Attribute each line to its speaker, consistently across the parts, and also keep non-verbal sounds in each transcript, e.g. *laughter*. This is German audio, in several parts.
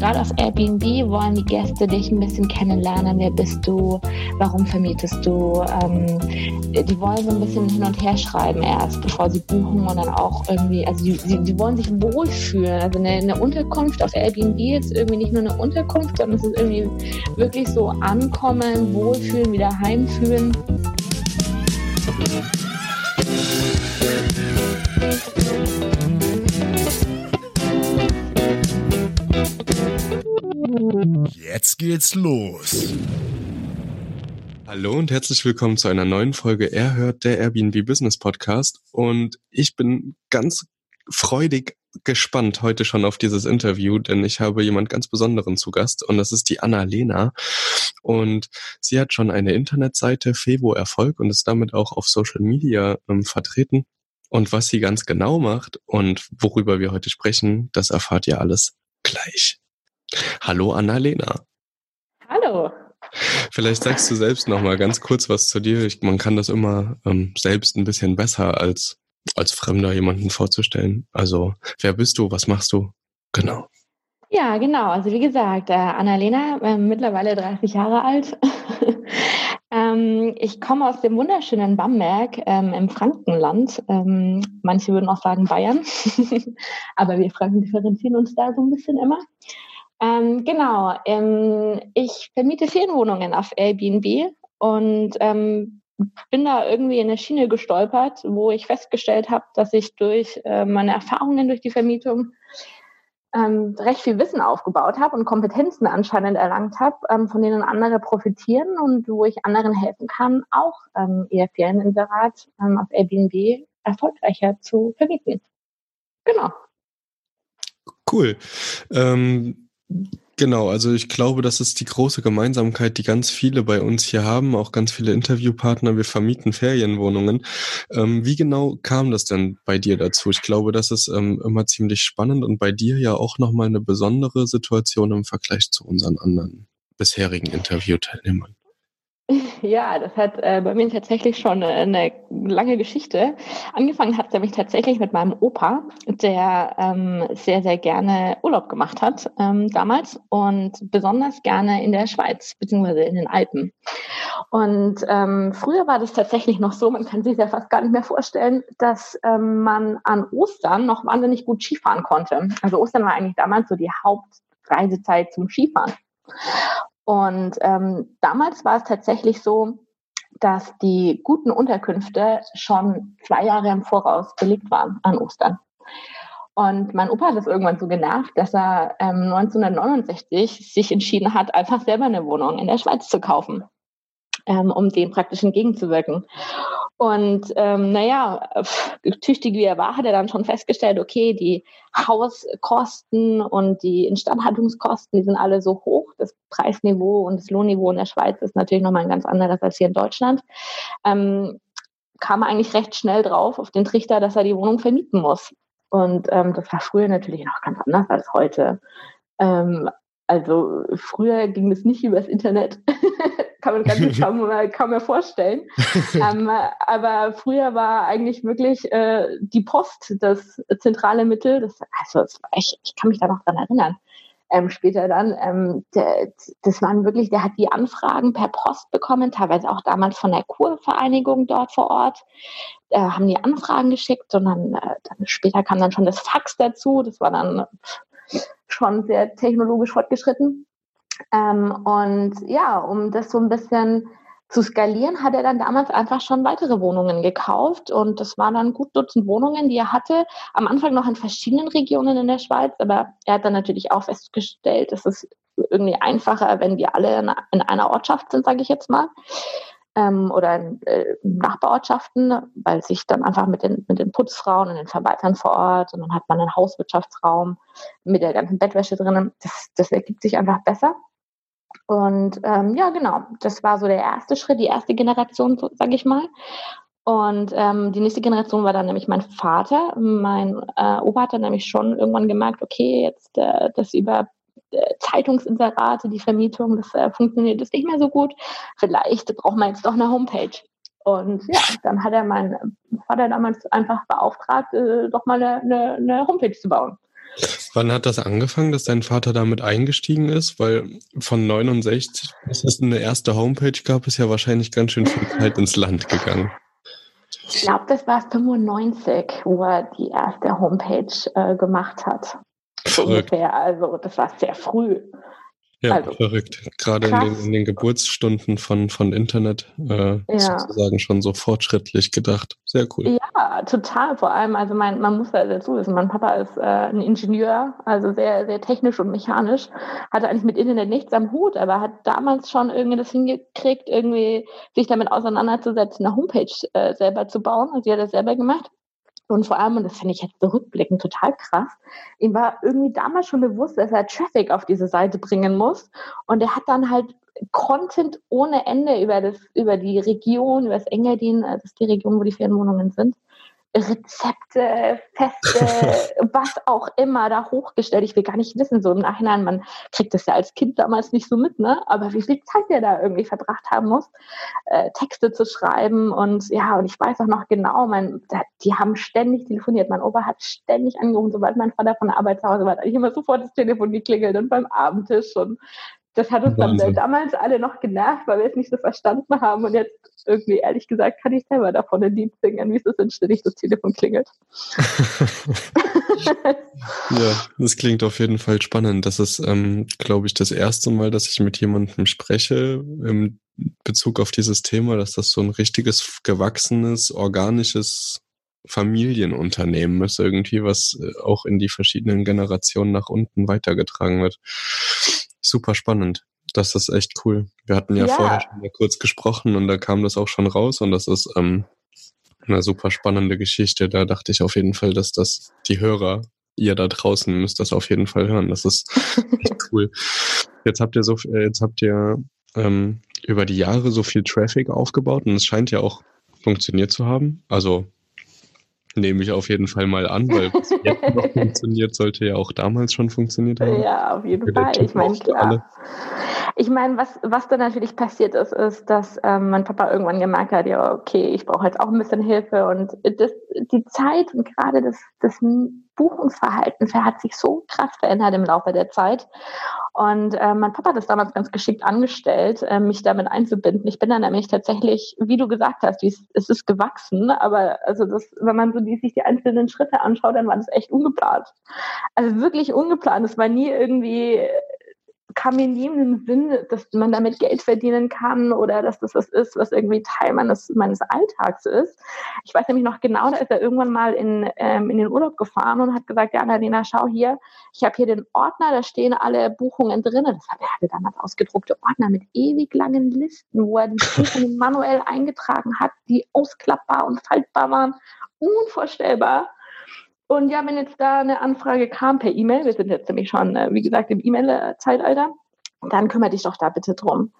Speaker 1: gerade auf Airbnb wollen die Gäste dich ein bisschen kennenlernen. Wer bist du? Warum vermietest du? Ähm, die wollen so ein bisschen hin und her schreiben erst, bevor sie buchen und dann auch irgendwie, also die, die, die wollen sich wohlfühlen. Also eine, eine, Unterkunft auf Airbnb ist irgendwie nicht nur eine Unterkunft, sondern es ist irgendwie wirklich so ankommen, wohlfühlen, wieder heimfühlen.
Speaker 2: Geht's los. Hallo und herzlich willkommen zu einer neuen Folge Er hört der Airbnb Business Podcast. Und ich bin ganz freudig gespannt heute schon auf dieses Interview, denn ich habe jemand ganz Besonderen zu Gast und das ist die Anna-Lena. Und sie hat schon eine Internetseite Fevo Erfolg und ist damit auch auf Social Media ähm, vertreten. Und was sie ganz genau macht und worüber wir heute sprechen, das erfahrt ihr alles gleich. Hallo Annalena.
Speaker 1: Hallo.
Speaker 2: Vielleicht sagst du selbst noch mal ganz kurz was zu dir. Ich, man kann das immer ähm, selbst ein bisschen besser als als Fremder jemanden vorzustellen. Also wer bist du? Was machst du? Genau.
Speaker 1: Ja, genau. Also wie gesagt, äh, Annalena, äh, mittlerweile 30 Jahre alt. *laughs* ähm, ich komme aus dem wunderschönen Bamberg ähm, im Frankenland. Ähm, manche würden auch sagen Bayern, *laughs* aber wir Franken differenzieren uns da so ein bisschen immer. Ähm, genau, ähm, ich vermiete Ferienwohnungen auf Airbnb und ähm, bin da irgendwie in eine Schiene gestolpert, wo ich festgestellt habe, dass ich durch äh, meine Erfahrungen durch die Vermietung ähm, recht viel Wissen aufgebaut habe und Kompetenzen anscheinend erlangt habe, ähm, von denen andere profitieren und wo ich anderen helfen kann, auch ähm, ihr Ferieninserat auf Airbnb erfolgreicher zu vermieten. Genau.
Speaker 2: Cool. Ähm, Genau, also ich glaube, das ist die große Gemeinsamkeit, die ganz viele bei uns hier haben, auch ganz viele Interviewpartner. Wir vermieten Ferienwohnungen. Ähm, wie genau kam das denn bei dir dazu? Ich glaube, das ist ähm, immer ziemlich spannend und bei dir ja auch nochmal eine besondere Situation im Vergleich zu unseren anderen bisherigen Interviewteilnehmern. *laughs*
Speaker 1: Ja, das hat äh, bei mir tatsächlich schon eine lange Geschichte. Angefangen hat es nämlich tatsächlich mit meinem Opa, der ähm, sehr, sehr gerne Urlaub gemacht hat ähm, damals und besonders gerne in der Schweiz beziehungsweise in den Alpen. Und ähm, früher war das tatsächlich noch so, man kann sich ja fast gar nicht mehr vorstellen, dass ähm, man an Ostern noch wahnsinnig gut Skifahren konnte. Also Ostern war eigentlich damals so die Hauptreisezeit zum Skifahren. Und ähm, damals war es tatsächlich so, dass die guten Unterkünfte schon zwei Jahre im Voraus belegt waren an Ostern. Und mein Opa hat das irgendwann so genervt, dass er ähm, 1969 sich entschieden hat, einfach selber eine Wohnung in der Schweiz zu kaufen, ähm, um dem praktisch entgegenzuwirken. Und ähm, naja, tüchtig wie er war, hat er dann schon festgestellt, okay, die Hauskosten und die Instandhaltungskosten, die sind alle so hoch. Das Preisniveau und das Lohnniveau in der Schweiz ist natürlich nochmal ein ganz anderes als hier in Deutschland. Ähm, kam er eigentlich recht schnell drauf auf den Trichter, dass er die Wohnung vermieten muss. Und ähm, das war früher natürlich noch ganz anders als heute. Ähm, also früher ging es nicht übers Internet. Kann man ganz *laughs* kaum, kaum mehr vorstellen. *laughs* ähm, aber früher war eigentlich wirklich äh, die Post das zentrale Mittel. Das, also das ich, ich kann mich da noch dran erinnern. Ähm, später dann, ähm, der, das waren wirklich, der hat die Anfragen per Post bekommen, teilweise auch damals von der Kurvereinigung dort vor Ort, äh, haben die Anfragen geschickt und dann, äh, dann später kam dann schon das Fax dazu, das war dann schon sehr technologisch fortgeschritten. Ähm, und ja, um das so ein bisschen zu skalieren, hat er dann damals einfach schon weitere Wohnungen gekauft und das waren dann gut Dutzend Wohnungen, die er hatte. Am Anfang noch in verschiedenen Regionen in der Schweiz, aber er hat dann natürlich auch festgestellt, es ist irgendwie einfacher, wenn wir alle in einer Ortschaft sind, sage ich jetzt mal, ähm, oder in äh, Nachbarortschaften, weil sich dann einfach mit den, mit den Putzfrauen und den Verwaltern vor Ort und dann hat man einen Hauswirtschaftsraum mit der ganzen Bettwäsche drinnen. Das, das ergibt sich einfach besser. Und ähm, ja, genau, das war so der erste Schritt, die erste Generation, sage ich mal. Und ähm, die nächste Generation war dann nämlich mein Vater. Mein äh, Opa hat dann nämlich schon irgendwann gemerkt, okay, jetzt äh, das über äh, Zeitungsinserate, die Vermietung, das äh, funktioniert das nicht mehr so gut. Vielleicht braucht man jetzt doch eine Homepage. Und ja, dann hat er meinen Vater damals einfach beauftragt, äh, doch mal eine, eine, eine Homepage zu bauen.
Speaker 2: Wann hat das angefangen, dass dein Vater damit eingestiegen ist? Weil von 69 bis es eine erste Homepage gab, ist ja wahrscheinlich ganz schön viel Zeit ins Land gegangen.
Speaker 1: Ich glaube, das war 95, wo er die erste Homepage äh, gemacht hat.
Speaker 2: Verrückt.
Speaker 1: Ungefähr. Also das war sehr früh.
Speaker 2: Ja, also, verrückt. Gerade in den, in den, Geburtsstunden von, von Internet äh, ja. sozusagen schon so fortschrittlich gedacht. Sehr cool.
Speaker 1: Ja, total. Vor allem, also mein, man muss da dazu wissen, mein Papa ist äh, ein Ingenieur, also sehr, sehr technisch und mechanisch, hatte eigentlich mit Internet nichts am Hut, aber hat damals schon irgendwie das hingekriegt, irgendwie sich damit auseinanderzusetzen, eine Homepage äh, selber zu bauen. Also sie hat das selber gemacht. Und vor allem, und das finde ich jetzt zurückblickend total krass, ihm war irgendwie damals schon bewusst, dass er Traffic auf diese Seite bringen muss. Und er hat dann halt Content ohne Ende über, das, über die Region, über das Engadin, das ist die Region, wo die Ferienwohnungen sind, Rezepte, Feste, *laughs* was auch immer da hochgestellt. Ich will gar nicht wissen, so im Nachhinein, man kriegt das ja als Kind damals nicht so mit, ne? Aber wie viel Zeit der da irgendwie verbracht haben muss, äh, Texte zu schreiben und ja, und ich weiß auch noch genau, mein, die haben ständig telefoniert. Mein Opa hat ständig angerufen, sobald mein Vater von der Arbeit zu Hause war, hat ich immer sofort das Telefon geklingelt und beim Abendtisch und das hat uns Wahnsinn. dann damals alle noch genervt, weil wir es nicht so verstanden haben. Und jetzt irgendwie, ehrlich gesagt, kann ich selber davon ein Lied singen, wie es ist, wenn ständig das Telefon klingelt. *laughs*
Speaker 2: ja, das klingt auf jeden Fall spannend. Das ist, ähm, glaube ich, das erste Mal, dass ich mit jemandem spreche im Bezug auf dieses Thema, dass das so ein richtiges, gewachsenes, organisches Familienunternehmen ist, irgendwie, was äh, auch in die verschiedenen Generationen nach unten weitergetragen wird super spannend. Das ist echt cool. Wir hatten ja, ja, vorher schon mal kurz gesprochen und da kam das auch schon raus und das ist ähm, eine super spannende Geschichte. Da dachte ich auf jeden Fall, dass das die Hörer, ihr da draußen müsst das auf jeden Fall hören. Das ist echt *laughs* cool. Jetzt habt ihr so, äh, jetzt habt ihr ähm, über die Jahre so viel Traffic aufgebaut und es scheint ja auch funktioniert zu haben. Also Nehme ich auf jeden Fall mal an, weil *laughs* was jetzt noch funktioniert, sollte ja auch damals schon funktioniert haben.
Speaker 1: Ja, auf jeden Fall. Ich meine, klar. Ich meine, was, was dann natürlich passiert ist, ist, dass ähm, mein Papa irgendwann gemerkt hat, ja, okay, ich brauche jetzt auch ein bisschen Hilfe und das, die Zeit und gerade das, das Buchungsverhalten hat sich so krass verändert im Laufe der Zeit. Und äh, mein Papa hat das damals ganz geschickt angestellt, äh, mich damit einzubinden. Ich bin dann nämlich tatsächlich, wie du gesagt hast, es ist gewachsen, aber also das, wenn man so die, sich die einzelnen Schritte anschaut, dann war das echt ungeplant. Also wirklich ungeplant. Es war nie irgendwie kam mir nie in den Sinn, dass man damit Geld verdienen kann oder dass das was ist, was irgendwie Teil meines, meines Alltags ist. Ich weiß nämlich noch genau, da ist er irgendwann mal in, ähm, in den Urlaub gefahren und hat gesagt, ja, Nadina, schau hier, ich habe hier den Ordner, da stehen alle Buchungen drin. Das hat er hatte damals ausgedruckte Ordner mit ewig langen Listen, wo er die Buchungen *laughs* manuell eingetragen hat, die ausklappbar und faltbar waren. Unvorstellbar. Und ja, wenn jetzt da eine Anfrage kam per E-Mail, wir sind jetzt nämlich schon, äh, wie gesagt, im E-Mail-Zeitalter, dann kümmere dich doch da bitte drum.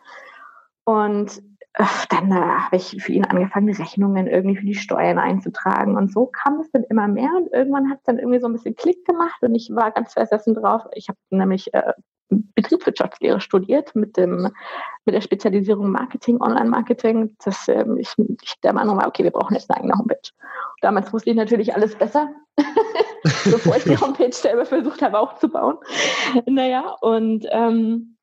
Speaker 1: Und äh, dann äh, habe ich für ihn angefangen, Rechnungen irgendwie für die Steuern einzutragen. Und so kam es dann immer mehr und irgendwann hat es dann irgendwie so ein bisschen Klick gemacht und ich war ganz versessen drauf. Ich habe nämlich äh, Betriebswirtschaftslehre studiert mit dem mit der Spezialisierung Marketing, Online-Marketing, dass ähm, ich, ich der Meinung war, okay, wir brauchen jetzt eine eigene Homepage. Damals wusste ich natürlich alles besser, *laughs* bevor ich die *laughs* Homepage selber versucht habe aufzubauen. Naja, und ähm,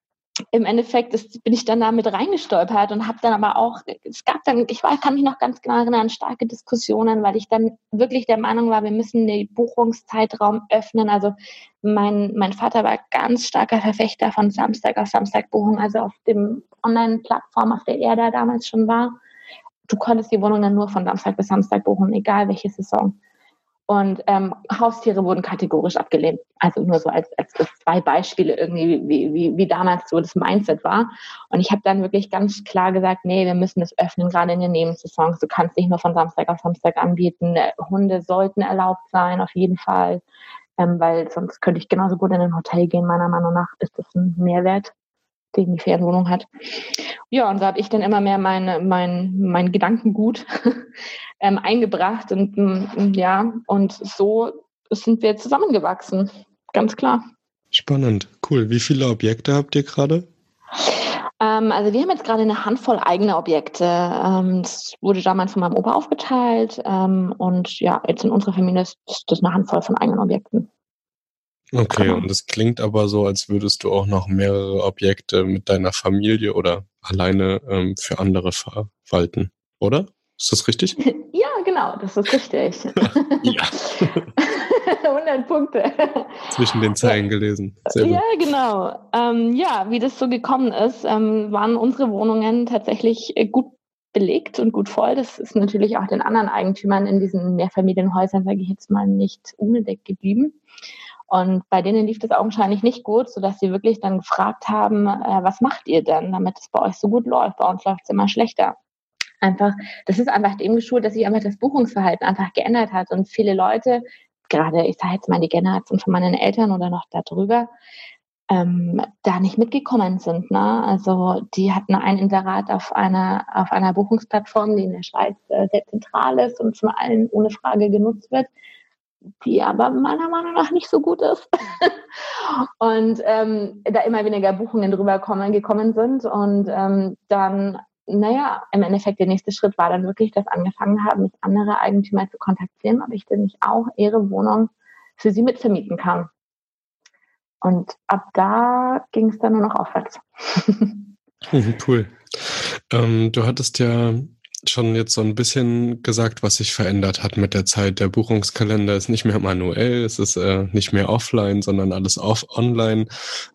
Speaker 1: im Endeffekt ist, bin ich dann da mit reingestolpert und habe dann aber auch, es gab dann, ich weiß, kann mich noch ganz genau erinnern, starke Diskussionen, weil ich dann wirklich der Meinung war, wir müssen den Buchungszeitraum öffnen. Also mein, mein Vater war ganz starker Verfechter von Samstag auf Samstag Buchung, also auf dem Online-Plattform, auf der er da damals schon war. Du konntest die Wohnung dann nur von Samstag bis Samstag buchen, egal welche Saison. Und ähm, Haustiere wurden kategorisch abgelehnt. Also nur so als, als, zwei Beispiele irgendwie, wie, wie, wie damals so das Mindset war. Und ich habe dann wirklich ganz klar gesagt, nee, wir müssen das öffnen, gerade in den Nebensaisons. Du kannst nicht nur von Samstag auf Samstag anbieten. Äh, Hunde sollten erlaubt sein, auf jeden Fall. Ähm, weil sonst könnte ich genauso gut in ein Hotel gehen. Meiner Meinung nach ist das ein Mehrwert den die Ferienwohnung hat. Ja, und so habe ich dann immer mehr mein, mein, mein Gedankengut *laughs* ähm, eingebracht und mm, ja, und so sind wir zusammengewachsen, ganz klar.
Speaker 2: Spannend, cool. Wie viele Objekte habt ihr gerade?
Speaker 1: Ähm, also wir haben jetzt gerade eine Handvoll eigener Objekte. Ähm, das wurde damals von meinem Opa aufgeteilt ähm, und ja, jetzt in unserer Familie ist das eine Handvoll von eigenen Objekten.
Speaker 2: Okay, und es klingt aber so, als würdest du auch noch mehrere Objekte mit deiner Familie oder alleine ähm, für andere verwalten, oder? Ist das richtig? *laughs*
Speaker 1: Ja, genau, das ist richtig. *laughs* ja. *laughs* 100 Punkte.
Speaker 2: Zwischen den Zeilen gelesen.
Speaker 1: Ja, genau. Ähm, ja, wie das so gekommen ist, ähm, waren unsere Wohnungen tatsächlich äh, gut belegt und gut voll. Das ist natürlich auch den anderen Eigentümern in diesen Mehrfamilienhäusern, sage ich jetzt mal, nicht unbedeckt geblieben. Und bei denen lief das augenscheinlich nicht gut, sodass sie wirklich dann gefragt haben, äh, was macht ihr denn, damit es bei euch so gut läuft? Bei uns läuft es immer schlechter. Einfach, das ist einfach dem geschult, dass sich einfach das Buchungsverhalten einfach geändert hat und viele Leute, gerade ich sage jetzt mal die Generation von meinen Eltern oder noch darüber, ähm, da nicht mitgekommen sind. Ne? Also die hatten ein Inserat auf einer, auf einer Buchungsplattform, die in der Schweiz äh, sehr zentral ist und von allen ohne Frage genutzt wird die aber meiner Meinung nach nicht so gut ist. *laughs* und ähm, da immer weniger Buchungen drüber kommen, gekommen sind. Und ähm, dann, naja, im Endeffekt der nächste Schritt war dann wirklich, dass angefangen haben, mich andere Eigentümer zu kontaktieren, ob ich denn nicht auch ihre Wohnung für sie mitvermieten kann. Und ab da ging es dann nur noch aufwärts.
Speaker 2: cool. Ähm, du hattest ja schon jetzt so ein bisschen gesagt, was sich verändert hat mit der Zeit. Der Buchungskalender ist nicht mehr manuell, es ist äh, nicht mehr offline, sondern alles auf online.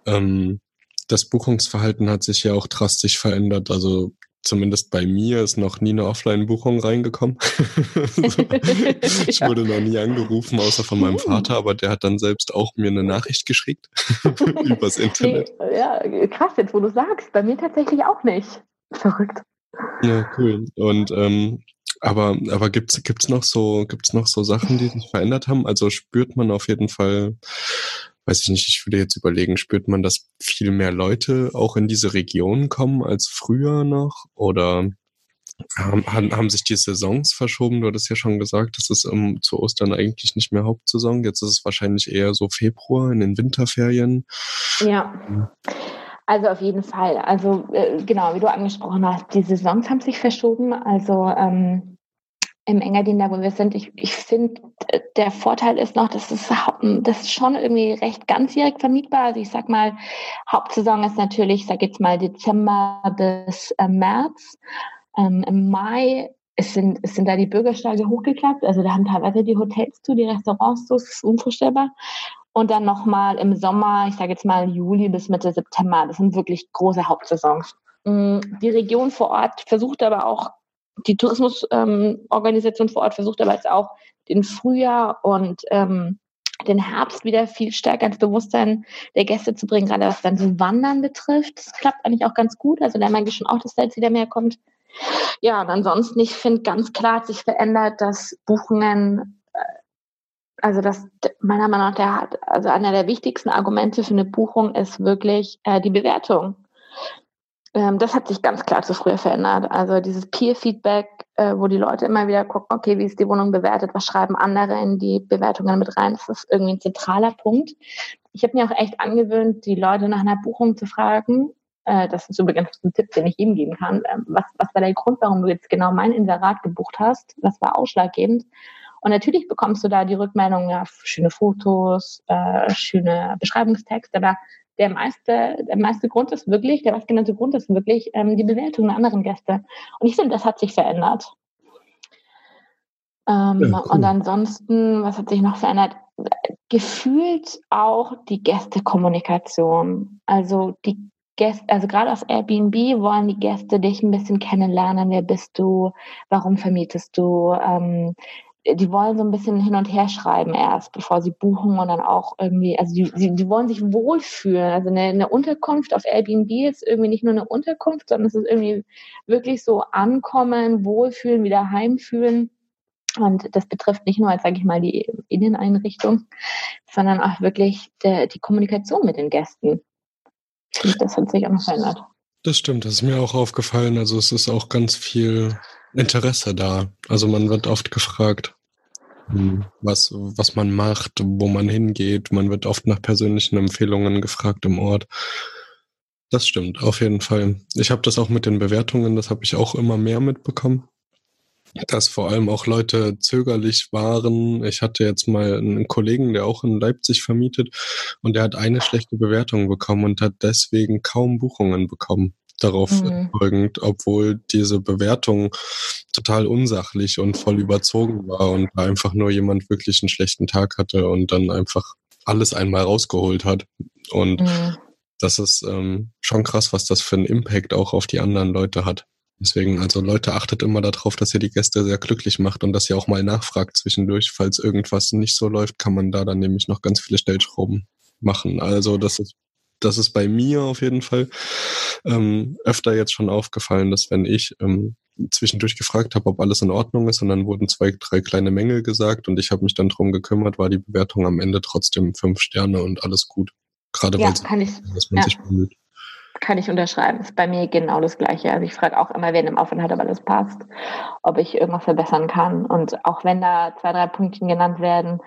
Speaker 2: Ähm, das Buchungsverhalten hat sich ja auch drastisch verändert. Also zumindest bei mir ist noch nie eine Offline-Buchung reingekommen. *laughs* ich wurde noch nie angerufen, außer von meinem Vater, aber der hat dann selbst auch mir eine Nachricht geschickt *laughs* übers Internet.
Speaker 1: Ja, krass, jetzt wo du sagst, bei mir tatsächlich auch nicht. Verrückt.
Speaker 2: Ja, cool. Und ähm, aber, aber gibt's gibt's noch so, gibt's noch so Sachen, die sich verändert haben? Also spürt man auf jeden Fall, weiß ich nicht, ich würde jetzt überlegen, spürt man, dass viel mehr Leute auch in diese Region kommen als früher noch? Oder haben, haben sich die Saisons verschoben? Du hattest ja schon gesagt, das ist um, zu Ostern eigentlich nicht mehr Hauptsaison. Jetzt ist es wahrscheinlich eher so Februar in den Winterferien.
Speaker 1: Ja. Also auf jeden Fall. Also äh, genau, wie du angesprochen hast, die Saisons haben sich verschoben. Also ähm, im Engadin, da wo wir sind, ich, ich finde, äh, der Vorteil ist noch, dass es das ist schon irgendwie recht ganzjährig vermietbar. Also ich sag mal, Hauptsaison ist natürlich, ich sag jetzt mal Dezember bis äh, März. Ähm, Im Mai es sind, es sind da die Bürgersteige hochgeklappt. Also da haben teilweise die Hotels zu, die Restaurants zu, das ist unvorstellbar und dann nochmal im Sommer, ich sage jetzt mal Juli bis Mitte September. Das sind wirklich große Hauptsaisons. Mm, die Region vor Ort versucht aber auch, die Tourismusorganisation ähm, vor Ort versucht aber jetzt auch den Frühjahr und ähm, den Herbst wieder viel stärker ins Bewusstsein der Gäste zu bringen, gerade was dann so Wandern betrifft. Das klappt eigentlich auch ganz gut. Also da merke ich schon auch, dass da jetzt wieder mehr kommt. Ja, und ansonsten, ich finde ganz klar hat sich verändert, dass Buchungen also das meiner Meinung nach der also einer der wichtigsten Argumente für eine Buchung ist wirklich äh, die Bewertung. Ähm, das hat sich ganz klar zu früher verändert. Also dieses Peer-Feedback, äh, wo die Leute immer wieder gucken, okay, wie ist die Wohnung bewertet, was schreiben andere in die Bewertungen mit rein, das ist irgendwie ein zentraler Punkt. Ich habe mir auch echt angewöhnt, die Leute nach einer Buchung zu fragen. Äh, das ist übrigens ein Tipp, den ich jedem geben kann. Ähm, was, was war der Grund, warum du jetzt genau mein Inserat gebucht hast? Was war ausschlaggebend? Und natürlich bekommst du da die Rückmeldung, ja, schöne Fotos, äh, schöne Beschreibungstext, aber der meiste, der meiste Grund ist wirklich, der meistgenannte Grund ist wirklich ähm, die Bewertung der anderen Gäste. Und ich finde, das hat sich verändert. Ähm, ja, cool. Und ansonsten, was hat sich noch verändert? Gefühlt auch die Gästekommunikation. Also die Gäste, also gerade auf Airbnb wollen die Gäste dich ein bisschen kennenlernen. Wer bist du? Warum vermietest du? Ähm, die wollen so ein bisschen hin und her schreiben erst, bevor sie buchen und dann auch irgendwie, also die, die, die wollen sich wohlfühlen. Also eine, eine Unterkunft auf Airbnb ist irgendwie nicht nur eine Unterkunft, sondern es ist irgendwie wirklich so ankommen, wohlfühlen, wieder heimfühlen. Und das betrifft nicht nur, sage ich mal, die Inneneinrichtung, sondern auch wirklich der, die Kommunikation mit den Gästen. Und das hat sich auch noch verändert.
Speaker 2: Das stimmt, das ist mir auch aufgefallen. Also es ist auch ganz viel Interesse da. Also man wird oft gefragt, hm, was, was man macht, wo man hingeht. Man wird oft nach persönlichen Empfehlungen gefragt im Ort. Das stimmt, auf jeden Fall. Ich habe das auch mit den Bewertungen, das habe ich auch immer mehr mitbekommen. dass vor allem auch Leute zögerlich waren. Ich hatte jetzt mal einen Kollegen, der auch in Leipzig vermietet und der hat eine schlechte Bewertung bekommen und hat deswegen kaum Buchungen bekommen. Darauf mhm. folgend, obwohl diese Bewertung total unsachlich und voll überzogen war und einfach nur jemand wirklich einen schlechten Tag hatte und dann einfach alles einmal rausgeholt hat. Und mhm. das ist ähm, schon krass, was das für einen Impact auch auf die anderen Leute hat. Deswegen, also Leute, achtet immer darauf, dass ihr die Gäste sehr glücklich macht und dass ihr auch mal nachfragt zwischendurch. Falls irgendwas nicht so läuft, kann man da dann nämlich noch ganz viele Stellschrauben machen. Also das ist, das ist bei mir auf jeden Fall ähm, öfter jetzt schon aufgefallen, dass wenn ich ähm, zwischendurch gefragt habe, ob alles in Ordnung ist und dann wurden zwei, drei kleine Mängel gesagt und ich habe mich dann drum gekümmert, war die Bewertung am Ende trotzdem fünf Sterne und alles gut. Gerade
Speaker 1: ja,
Speaker 2: weil
Speaker 1: kann ich,
Speaker 2: dass man
Speaker 1: ja.
Speaker 2: sich bemüht
Speaker 1: kann ich unterschreiben. Ist bei mir genau das Gleiche. Also ich frage auch immer, wer im Aufenthalt, ob alles passt, ob ich irgendwas verbessern kann. Und auch wenn da zwei, drei Punktchen genannt werden,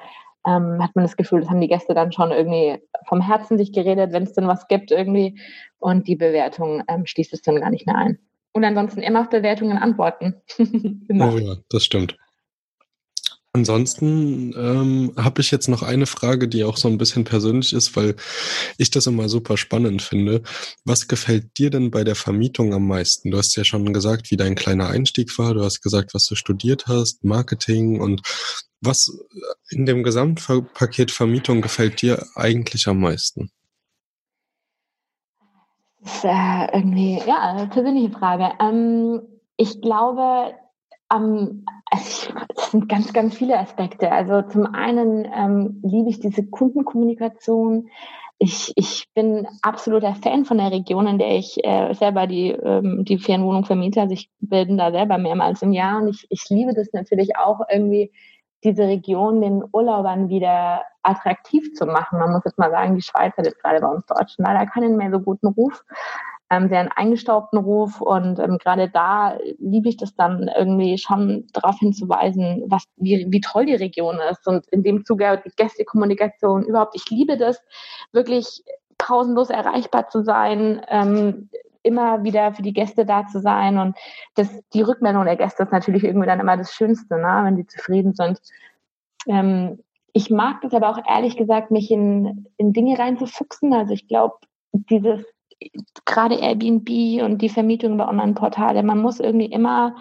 Speaker 1: ähm, hat man das Gefühl, das haben die Gäste dann schon irgendwie vom Herzen sich geredet, wenn es denn was gibt irgendwie. Und die Bewertung ähm, schließt es dann gar nicht mehr ein. Und ansonsten immer auf Bewertungen antworten. *laughs*
Speaker 2: genau. Oh ja, das stimmt. Ansonsten ähm, habe ich jetzt noch eine Frage, die auch so ein bisschen persönlich ist, weil ich das immer super spannend finde. Was gefällt dir denn bei der Vermietung am meisten? Du hast ja schon gesagt, wie dein kleiner Einstieg war. Du hast gesagt, was du studiert hast, Marketing und was in dem Gesamtpaket Vermietung gefällt dir eigentlich am meisten?
Speaker 1: Das ist äh, irgendwie, ja, eine persönliche Frage. Ähm, ich glaube, ähm, also es sind ganz, ganz viele Aspekte. Also zum einen ähm, liebe ich diese Kundenkommunikation. Ich, ich bin absoluter Fan von der Region, in der ich äh, selber die, ähm, die Ferienwohnung vermiete. Also ich bin da selber mehrmals im Jahr und ich, ich liebe das natürlich auch irgendwie, diese Region den Urlaubern wieder attraktiv zu machen. Man muss jetzt mal sagen, die Schweiz hat jetzt gerade bei uns Deutschen leider keinen mehr so guten Ruf ähm, sehr einen eingestaubten Ruf und ähm, gerade da liebe ich das dann irgendwie schon darauf hinzuweisen, was, wie, wie toll die Region ist und in dem Zuge die Gästekommunikation überhaupt. Ich liebe das, wirklich pausenlos erreichbar zu sein, ähm, immer wieder für die Gäste da zu sein und das, die Rückmeldung der Gäste ist natürlich irgendwie dann immer das Schönste, ne, wenn die zufrieden sind. Ähm, ich mag das aber auch ehrlich gesagt, mich in, in Dinge reinzufuchsen. Also ich glaube, dieses gerade Airbnb und die Vermietung über Online-Portale, man muss irgendwie immer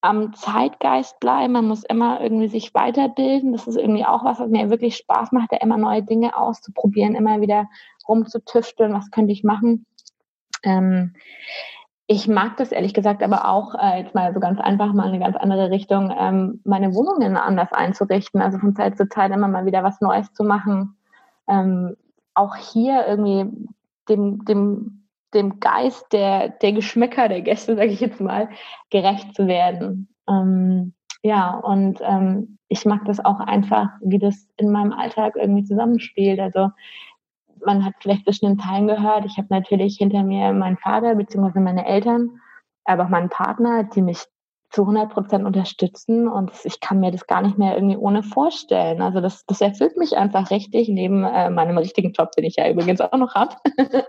Speaker 1: am Zeitgeist bleiben, man muss immer irgendwie sich weiterbilden. Das ist irgendwie auch was, was mir wirklich Spaß macht, da immer neue Dinge auszuprobieren, immer wieder rumzutüfteln, was könnte ich machen. Ähm, ich mag das ehrlich gesagt aber auch, äh, jetzt mal so ganz einfach mal eine ganz andere Richtung, ähm, meine Wohnungen anders einzurichten, also von Zeit zu Zeit immer mal wieder was Neues zu machen. Ähm, auch hier irgendwie dem, dem, dem Geist der, der Geschmäcker der Gäste, sage ich jetzt mal, gerecht zu werden. Ähm, ja, und ähm, ich mag das auch einfach, wie das in meinem Alltag irgendwie zusammenspielt. Also man hat vielleicht zwischen den Teilen gehört, ich habe natürlich hinter mir meinen Vater bzw. meine Eltern, aber auch meinen Partner, die mich zu 100 Prozent unterstützen und ich kann mir das gar nicht mehr irgendwie ohne vorstellen. Also das, das erfüllt mich einfach richtig, neben äh, meinem richtigen Job, den ich ja übrigens auch noch habe. *laughs*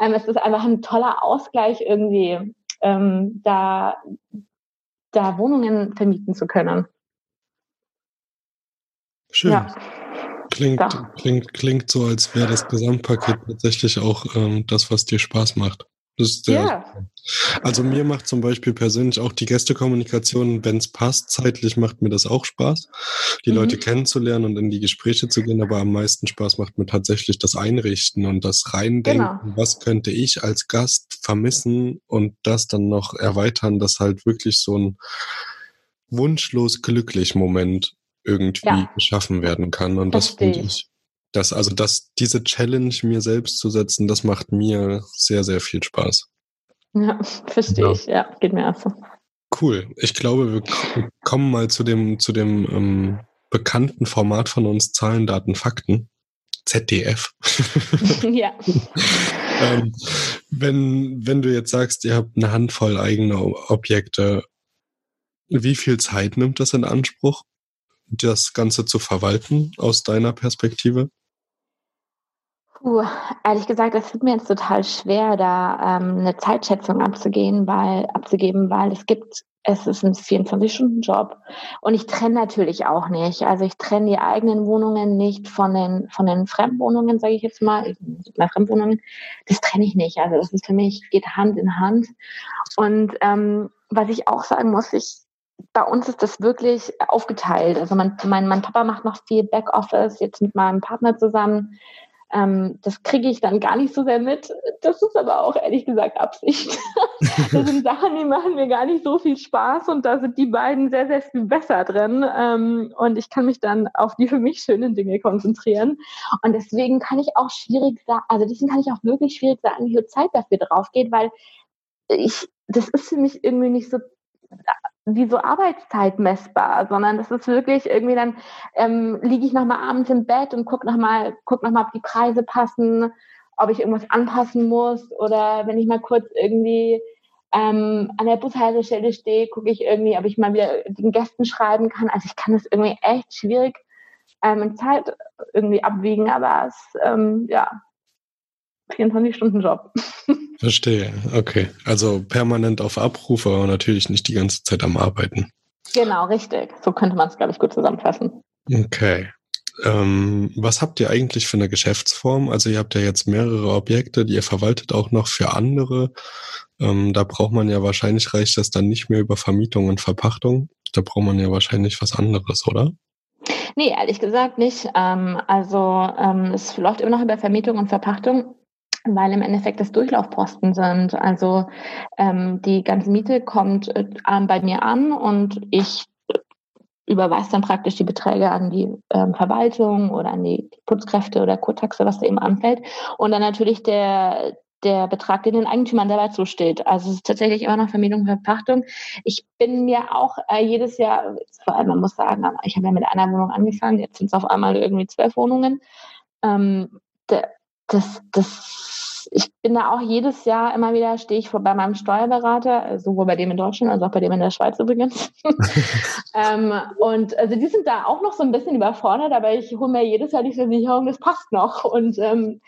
Speaker 1: ähm, es ist einfach ein toller Ausgleich irgendwie, ähm, da, da Wohnungen vermieten zu können.
Speaker 2: Schön. Ja. Klingt, klingt, klingt so, als wäre das Gesamtpaket tatsächlich auch ähm, das, was dir Spaß macht. Das ja. Also mir macht zum Beispiel persönlich auch die Gästekommunikation, wenn es passt, zeitlich macht mir das auch Spaß, die mhm. Leute kennenzulernen und in die Gespräche zu gehen, aber am meisten Spaß macht mir tatsächlich das Einrichten und das Reindenken, genau. was könnte ich als Gast vermissen und das dann noch erweitern, dass halt wirklich so ein wunschlos glücklich Moment irgendwie ja. geschaffen werden kann. Und das, das finde ich das, also das, diese Challenge mir selbst zu setzen, das macht mir sehr, sehr viel Spaß.
Speaker 1: Ja, *laughs* verstehe ja. ich. Ja, geht mir auch so.
Speaker 2: Cool. Ich glaube, wir kommen mal zu dem, zu dem ähm, bekannten Format von uns, Zahlen, Daten, Fakten. ZDF. *laughs*
Speaker 1: ja. *laughs*
Speaker 2: ähm, wenn, wenn du jetzt sagst, ihr habt eine Handvoll eigener Objekte, wie viel Zeit nimmt das in Anspruch, das Ganze zu verwalten aus deiner Perspektive?
Speaker 1: Puh, ehrlich gesagt, das tut mir jetzt total schwer, da ähm, eine Zeitschätzung abzugehen, weil, abzugeben, weil es gibt, es ist ein 24-Stunden-Job. Und ich trenne natürlich auch nicht. Also ich trenne die eigenen Wohnungen nicht von den, von den Fremdwohnungen, sage ich jetzt mal, na, Fremdwohnungen. Das trenne ich nicht. Also das ist für mich, geht Hand in Hand. Und ähm, was ich auch sagen muss, ich, bei uns ist das wirklich aufgeteilt. Also mein, mein, mein Papa macht noch viel Backoffice, jetzt mit meinem Partner zusammen. Ähm, das kriege ich dann gar nicht so sehr mit. Das ist aber auch ehrlich gesagt Absicht. *laughs* das sind Sachen, die machen mir gar nicht so viel Spaß und da sind die beiden sehr, sehr viel besser drin. Ähm, und ich kann mich dann auf die für mich schönen Dinge konzentrieren. Und deswegen kann ich auch schwierig sagen, also deswegen kann ich auch wirklich schwierig sagen, wie viel Zeit dafür drauf geht, weil ich, das ist für mich irgendwie nicht so wie so Arbeitszeit messbar, sondern das ist wirklich irgendwie dann ähm, liege ich nochmal abends im Bett und guck nochmal, guck noch mal, ob die Preise passen, ob ich irgendwas anpassen muss oder wenn ich mal kurz irgendwie ähm, an der Bushaltestelle stehe, gucke ich irgendwie, ob ich mal wieder den Gästen schreiben kann. Also ich kann das irgendwie echt schwierig ähm, in Zeit irgendwie abwiegen, aber es ähm, ja 24-Stunden-Job. *laughs*
Speaker 2: Verstehe, okay. Also permanent auf Abruf, aber natürlich nicht die ganze Zeit am Arbeiten.
Speaker 1: Genau, richtig. So könnte man es, glaube ich, gut zusammenfassen.
Speaker 2: Okay. Ähm, was habt ihr eigentlich für eine Geschäftsform? Also ihr habt ja jetzt mehrere Objekte, die ihr verwaltet auch noch für andere. Ähm, da braucht man ja wahrscheinlich, reicht das dann nicht mehr über Vermietung und Verpachtung. Da braucht man ja wahrscheinlich was anderes, oder?
Speaker 1: Nee, ehrlich gesagt nicht. Ähm, also ähm, es läuft immer noch über Vermietung und Verpachtung weil im Endeffekt das Durchlaufposten sind. Also ähm, die ganze Miete kommt äh, bei mir an und ich überweise dann praktisch die Beträge an die ähm, Verwaltung oder an die Putzkräfte oder Kurtaxe, was da eben anfällt. Und dann natürlich der, der Betrag, den den Eigentümern dabei zusteht. Also es ist tatsächlich immer noch Vermietung und Verpachtung. Ich bin mir auch äh, jedes Jahr, vor allem man muss sagen, ich habe ja mit einer Wohnung angefangen, jetzt sind es auf einmal irgendwie zwölf Wohnungen. Ähm, der, das, das, ich bin da auch jedes Jahr immer wieder, stehe ich vor bei meinem Steuerberater, sowohl bei dem in Deutschland als auch bei dem in der Schweiz übrigens. *laughs* ähm, und also die sind da auch noch so ein bisschen überfordert, aber ich hole mir jedes Jahr die Versicherung, das passt noch. Und ähm,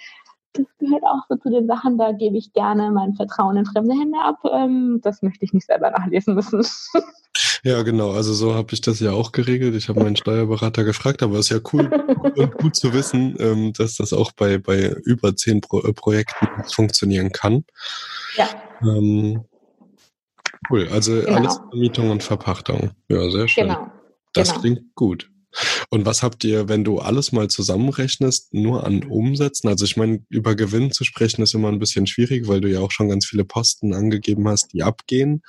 Speaker 1: das gehört auch so zu den Sachen, da gebe ich gerne mein Vertrauen in fremde Hände ab. Ähm, das möchte ich nicht selber nachlesen müssen. *laughs*
Speaker 2: Ja, genau. Also so habe ich das ja auch geregelt. Ich habe meinen Steuerberater gefragt, aber es ist ja cool *laughs* und gut zu wissen, ähm, dass das auch bei, bei über zehn Pro äh, Projekten funktionieren kann. Ja. Ähm, cool. Also genau. alles Vermietung und Verpachtung. Ja, sehr schön. Genau. Das genau. klingt gut. Und was habt ihr, wenn du alles mal zusammenrechnest, nur an Umsätzen? Also ich meine, über Gewinn zu sprechen ist immer ein bisschen schwierig, weil du ja auch schon ganz viele Posten angegeben hast, die abgehen.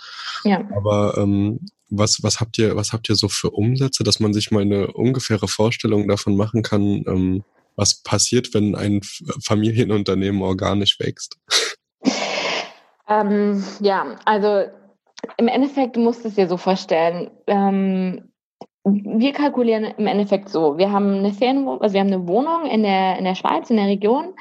Speaker 2: Ja. Aber ähm, was, was habt ihr, was habt ihr so für Umsätze, dass man sich mal eine ungefähre Vorstellung davon machen kann, ähm, was passiert, wenn ein Familienunternehmen organisch wächst?
Speaker 1: Ähm, ja, also im Endeffekt musst du es dir so vorstellen. Ähm, wir kalkulieren im Endeffekt so. Wir haben eine Ferienwohnung, also wir haben eine Wohnung in der, in der Schweiz, in der Region.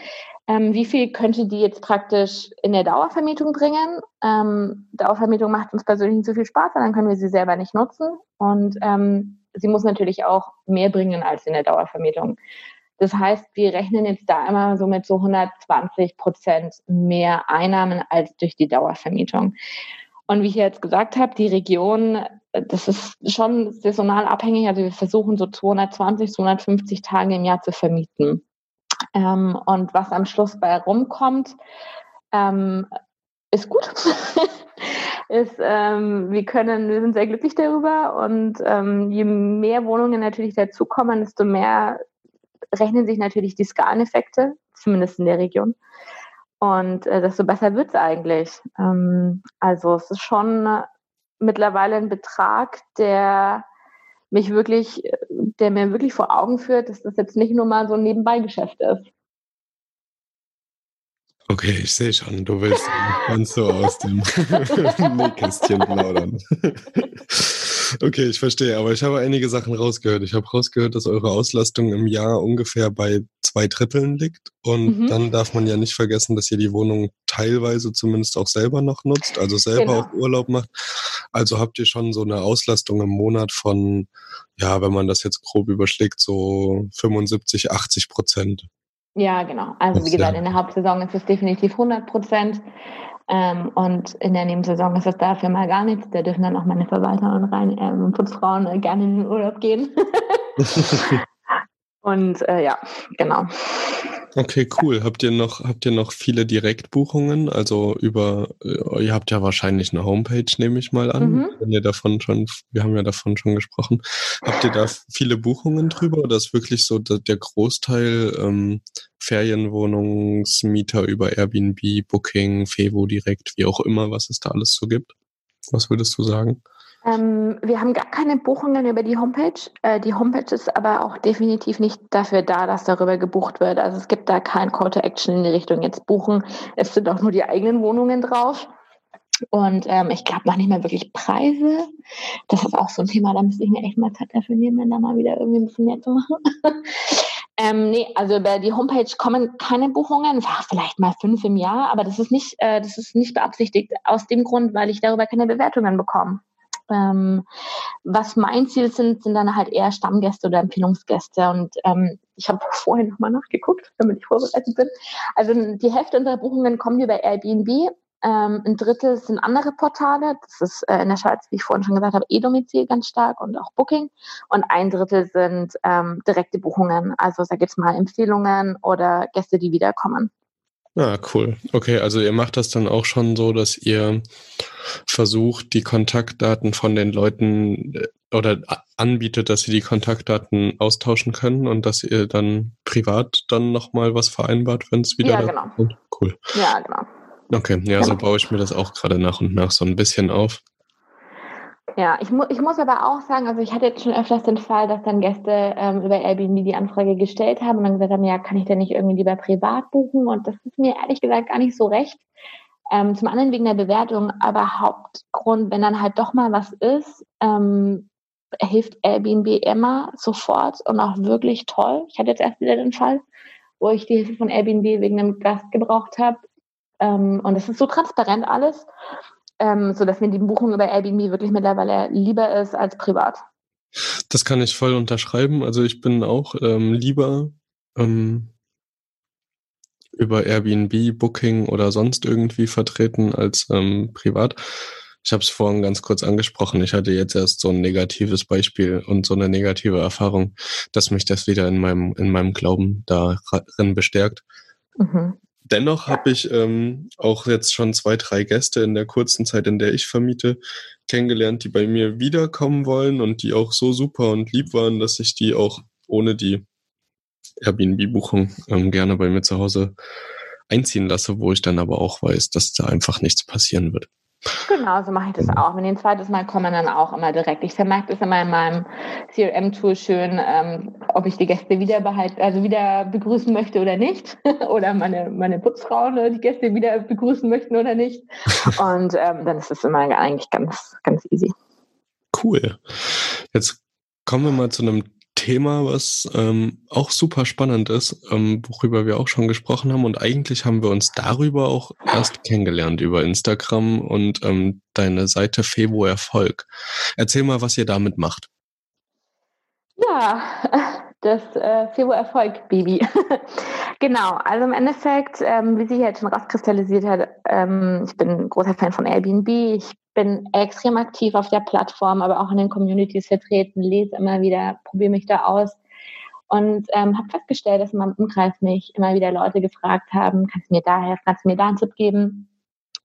Speaker 1: Ähm, wie viel könnte die jetzt praktisch in der Dauervermietung bringen? Ähm, Dauervermietung macht uns persönlich nicht so viel Spaß, dann können wir sie selber nicht nutzen. Und ähm, sie muss natürlich auch mehr bringen als in der Dauervermietung. Das heißt, wir rechnen jetzt da immer so mit so 120 Prozent mehr Einnahmen als durch die Dauervermietung. Und wie ich jetzt gesagt habe, die Region, das ist schon saisonal abhängig. Also wir versuchen so 220, 250 Tage im Jahr zu vermieten. Ähm, und was am Schluss bei rumkommt, ähm, ist gut. *laughs* ist, ähm, wir können, wir sind sehr glücklich darüber und ähm, je mehr Wohnungen natürlich dazukommen, desto mehr rechnen sich natürlich die Skaleneffekte, zumindest in der Region. Und äh, desto besser wird es eigentlich. Ähm, also es ist schon mittlerweile ein Betrag, der mich wirklich, der mir wirklich vor Augen führt, dass das jetzt nicht nur mal so ein Nebenbeigeschäft ist.
Speaker 2: Okay, ich sehe schon, du willst ganz so aus dem *laughs* Nähkästchen plaudern. *laughs* okay, ich verstehe, aber ich habe einige Sachen rausgehört. Ich habe rausgehört, dass eure Auslastung im Jahr ungefähr bei zwei Dritteln liegt. Und mhm. dann darf man ja nicht vergessen, dass ihr die Wohnung teilweise zumindest auch selber noch nutzt, also selber genau. auch Urlaub macht. Also habt ihr schon so eine Auslastung im Monat von, ja, wenn man das jetzt grob überschlägt, so 75, 80 Prozent.
Speaker 1: Ja, genau. Also wie gesagt, in der Hauptsaison ist es definitiv 100 Prozent. Ähm, und in der Nebensaison ist es dafür mal gar nichts. Da dürfen dann auch meine Verwalter und rein ähm, Putzfrauen äh, gerne in den Urlaub gehen. *laughs* und äh, ja, genau.
Speaker 2: Okay, cool. Habt ihr noch, habt ihr noch viele Direktbuchungen? Also über, äh, ihr habt ja wahrscheinlich eine Homepage, nehme ich mal an. Mhm. Wenn ihr davon schon, wir haben ja davon schon gesprochen. Habt ihr da viele Buchungen drüber oder ist wirklich so der Großteil ähm, Ferienwohnungsmieter über Airbnb, Booking, Fevo direkt, wie auch immer, was es da alles so gibt? Was würdest du sagen?
Speaker 1: Ähm, wir haben gar keine Buchungen über die Homepage. Äh, die Homepage ist aber auch definitiv nicht dafür da, dass darüber gebucht wird. Also es gibt da kein Call to Action in die Richtung jetzt buchen. Es sind auch nur die eigenen Wohnungen drauf. Und ähm, ich glaube noch nicht mal wirklich Preise. Das ist auch so ein Thema, da müsste ich mir echt mal Zeit dafür nehmen, wenn da mal wieder irgendwie ein bisschen mehr zu machen. *laughs* ähm, nee, also über die Homepage kommen keine Buchungen, vielleicht mal fünf im Jahr, aber das ist nicht, äh, das ist nicht beabsichtigt aus dem Grund, weil ich darüber keine Bewertungen bekomme. Ähm, was mein Ziel sind, sind dann halt eher Stammgäste oder Empfehlungsgäste. Und ähm, ich habe *laughs* vorhin nochmal nachgeguckt, damit ich vorbereitet bin. Also die Hälfte unserer Buchungen kommen über Airbnb. Ähm, ein Drittel sind andere Portale. Das ist äh, in der Schweiz, wie ich vorhin schon gesagt habe, E-Domizil ganz stark und auch Booking. Und ein Drittel sind ähm, direkte Buchungen. Also sag jetzt mal Empfehlungen oder Gäste, die wiederkommen.
Speaker 2: Ah, cool. Okay, also ihr macht das dann auch schon so, dass ihr versucht, die Kontaktdaten von den Leuten äh, oder anbietet, dass sie die Kontaktdaten austauschen können und dass ihr dann privat dann nochmal was vereinbart, wenn es wieder
Speaker 1: ja, genau.
Speaker 2: kommt. Cool.
Speaker 1: Ja, genau.
Speaker 2: Okay, ja, genau. so baue ich mir das auch gerade nach und nach so ein bisschen auf.
Speaker 1: Ja, ich, mu ich muss aber auch sagen, also ich hatte jetzt schon öfters den Fall, dass dann Gäste ähm, über Airbnb die Anfrage gestellt haben und dann gesagt haben, ja, kann ich denn nicht irgendwie lieber privat buchen? Und das ist mir ehrlich gesagt gar nicht so recht. Ähm, zum anderen wegen der Bewertung, aber Hauptgrund, wenn dann halt doch mal was ist, ähm, hilft Airbnb immer sofort und auch wirklich toll. Ich hatte jetzt erst wieder den Fall, wo ich die Hilfe von Airbnb wegen einem Gast gebraucht habe. Ähm, und es ist so transparent alles ähm, sodass mir die Buchung über Airbnb wirklich mittlerweile lieber ist als privat.
Speaker 2: Das kann ich voll unterschreiben. Also ich bin auch ähm, lieber ähm, über Airbnb, Booking oder sonst irgendwie vertreten als ähm, privat. Ich habe es vorhin ganz kurz angesprochen. Ich hatte jetzt erst so ein negatives Beispiel und so eine negative Erfahrung, dass mich das wieder in meinem in meinem Glauben darin bestärkt. Mhm. Dennoch habe ich ähm, auch jetzt schon zwei, drei Gäste in der kurzen Zeit, in der ich vermiete, kennengelernt, die bei mir wiederkommen wollen und die auch so super und lieb waren, dass ich die auch ohne die Airbnb-Buchung ähm, gerne bei mir zu Hause einziehen lasse, wo ich dann aber auch weiß, dass da einfach nichts passieren wird.
Speaker 1: Genau, so mache ich das auch. Wenn die ein zweites Mal kommen, dann auch immer direkt. Ich vermerke das immer in meinem CRM-Tool schön, ähm, ob ich die Gäste wieder behalten, also wieder begrüßen möchte oder nicht. *laughs* oder meine, meine Putzfrauen die Gäste wieder begrüßen möchten oder nicht. *laughs* Und ähm, dann ist es immer eigentlich ganz, ganz easy.
Speaker 2: Cool. Jetzt kommen wir mal zu einem Thema, was ähm, auch super spannend ist, ähm, worüber wir auch schon gesprochen haben. Und eigentlich haben wir uns darüber auch erst kennengelernt, über Instagram und ähm, deine Seite Febo Erfolg. Erzähl mal, was ihr damit macht.
Speaker 1: Ja, das äh, Febo Erfolg, Baby. *laughs* genau, also im Endeffekt, ähm, wie sich jetzt schon rauskristallisiert hat, ähm, ich bin ein großer Fan von Airbnb. Ich bin extrem aktiv auf der Plattform, aber auch in den Communities vertreten, lese immer wieder, probiere mich da aus und ähm, habe festgestellt, dass in meinem Umkreis mich immer wieder Leute gefragt haben, kannst du mir da helfen, kannst du mir da einen Tipp geben?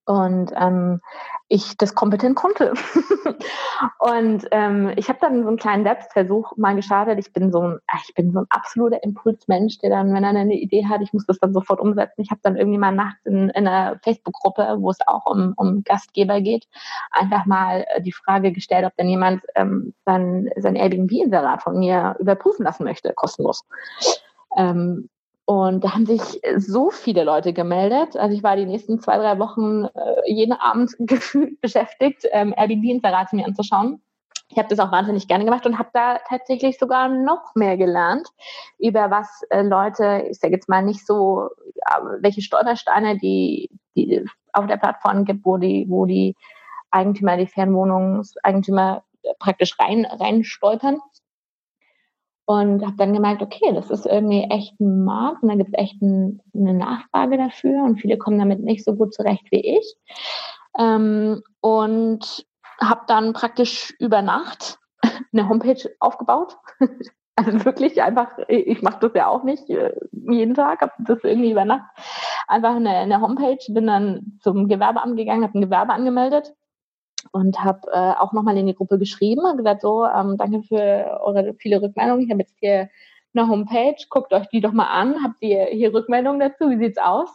Speaker 1: Und ähm, ich das kompetent konnte. *laughs* und ähm, ich habe dann so einen kleinen Selbstversuch mal gestartet. Ich bin so ein, ich bin so ein absoluter Impulsmensch, der dann, wenn er eine Idee hat, ich muss das dann sofort umsetzen. Ich habe dann irgendwie mal nachts in, in einer Facebook-Gruppe, wo es auch um, um Gastgeber geht, einfach mal äh, die Frage gestellt, ob denn jemand ähm, sein, sein Airbnb-Inserat von mir überprüfen lassen möchte, kostenlos. Ähm, und da haben sich so viele Leute gemeldet. Also ich war die nächsten zwei, drei Wochen äh, jeden Abend *laughs* gefühlt beschäftigt, ähm, Airbnb-Inserate mir anzuschauen. Ich habe das auch wahnsinnig gerne gemacht und habe da tatsächlich sogar noch mehr gelernt über was äh, Leute, ich sage jetzt mal nicht so, welche Stolpersteine die, die auf der Plattform gibt, wo die, wo die Eigentümer, die Fernwohnungseigentümer praktisch rein, rein stolpern und habe dann gemerkt, okay, das ist irgendwie echt ein Markt und da gibt es echt ein, eine Nachfrage dafür und viele kommen damit nicht so gut zurecht wie ich. Ähm, und habe dann praktisch über Nacht *laughs* eine Homepage aufgebaut. *laughs* Also wirklich einfach, ich mache das ja auch nicht äh, jeden Tag, habe das irgendwie über Nacht. Einfach eine, eine Homepage, bin dann zum Gewerbeamt gegangen, habe ein Gewerbe angemeldet und habe äh, auch nochmal in die Gruppe geschrieben und gesagt, so, ähm, danke für eure viele Rückmeldungen. Ich habe jetzt hier eine Homepage, guckt euch die doch mal an, habt ihr hier Rückmeldungen dazu, wie sieht's aus?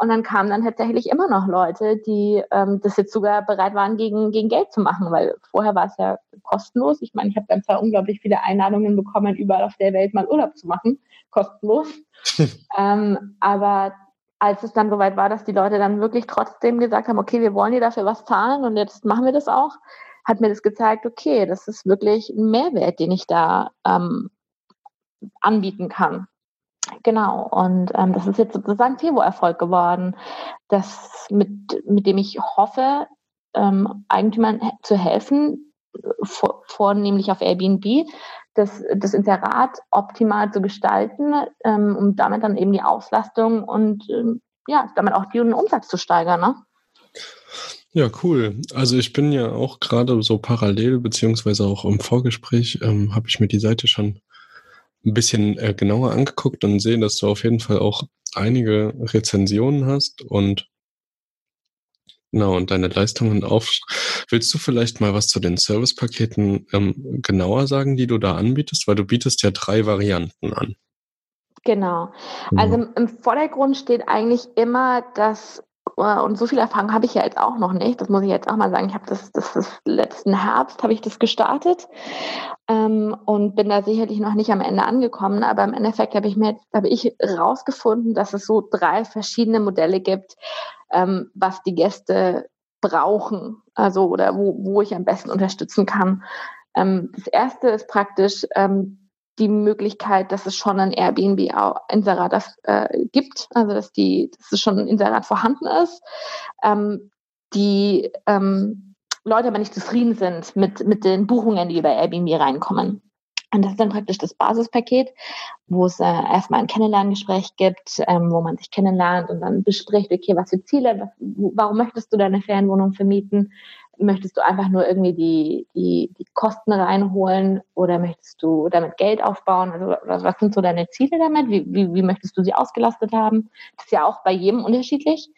Speaker 1: Und dann kamen dann tatsächlich immer noch Leute, die ähm, das jetzt sogar bereit waren, gegen, gegen Geld zu machen, weil vorher war es ja kostenlos. Ich meine, ich habe dann zwar unglaublich viele Einladungen bekommen, überall auf der Welt mal Urlaub zu machen, kostenlos. *laughs* ähm, aber als es dann soweit war, dass die Leute dann wirklich trotzdem gesagt haben, okay, wir wollen dir dafür was zahlen und jetzt machen wir das auch, hat mir das gezeigt, okay, das ist wirklich ein Mehrwert, den ich da ähm, anbieten kann. Genau, und ähm, das ist jetzt sozusagen Februar-Erfolg geworden, das mit, mit dem ich hoffe, ähm, Eigentümern zu helfen, vor, vornehmlich auf Airbnb, das, das Inserat optimal zu gestalten, ähm, um damit dann eben die Auslastung und ähm, ja, damit auch den Umsatz zu steigern. Ne?
Speaker 2: Ja, cool. Also ich bin ja auch gerade so parallel, beziehungsweise auch im Vorgespräch, ähm, habe ich mir die Seite schon ein bisschen äh, genauer angeguckt und sehe, dass du auf jeden Fall auch einige Rezensionen hast und Genau, und deine Leistungen auf. Willst du vielleicht mal was zu den Servicepaketen ähm, genauer sagen, die du da anbietest? Weil du bietest ja drei Varianten an.
Speaker 1: Genau. Also mhm. im Vordergrund steht eigentlich immer das äh, und so viel Erfahrung habe ich ja jetzt auch noch nicht. Das muss ich jetzt auch mal sagen. Ich habe das, das, das letzten Herbst habe ich das gestartet ähm, und bin da sicherlich noch nicht am Ende angekommen. Aber im Endeffekt habe ich mir jetzt, habe ich rausgefunden, dass es so drei verschiedene Modelle gibt, ähm, was die Gäste brauchen, also oder wo, wo ich am besten unterstützen kann. Ähm, das erste ist praktisch ähm, die Möglichkeit, dass es schon ein Airbnb-Inserat äh, gibt, also dass die, dass es schon ein Inserat vorhanden ist, ähm, die ähm, Leute aber nicht zufrieden sind mit, mit den Buchungen, die über Airbnb reinkommen. Und das ist dann praktisch das Basispaket, wo es äh, erstmal ein Kennenlerngespräch gibt, ähm, wo man sich kennenlernt und dann bespricht, okay, was für Ziele, was, warum möchtest du deine Ferienwohnung vermieten? möchtest du einfach nur irgendwie die, die, die Kosten reinholen oder möchtest du damit Geld aufbauen? Also was sind so deine Ziele damit? Wie, wie, wie möchtest du sie ausgelastet haben? Das ist ja auch bei jedem unterschiedlich.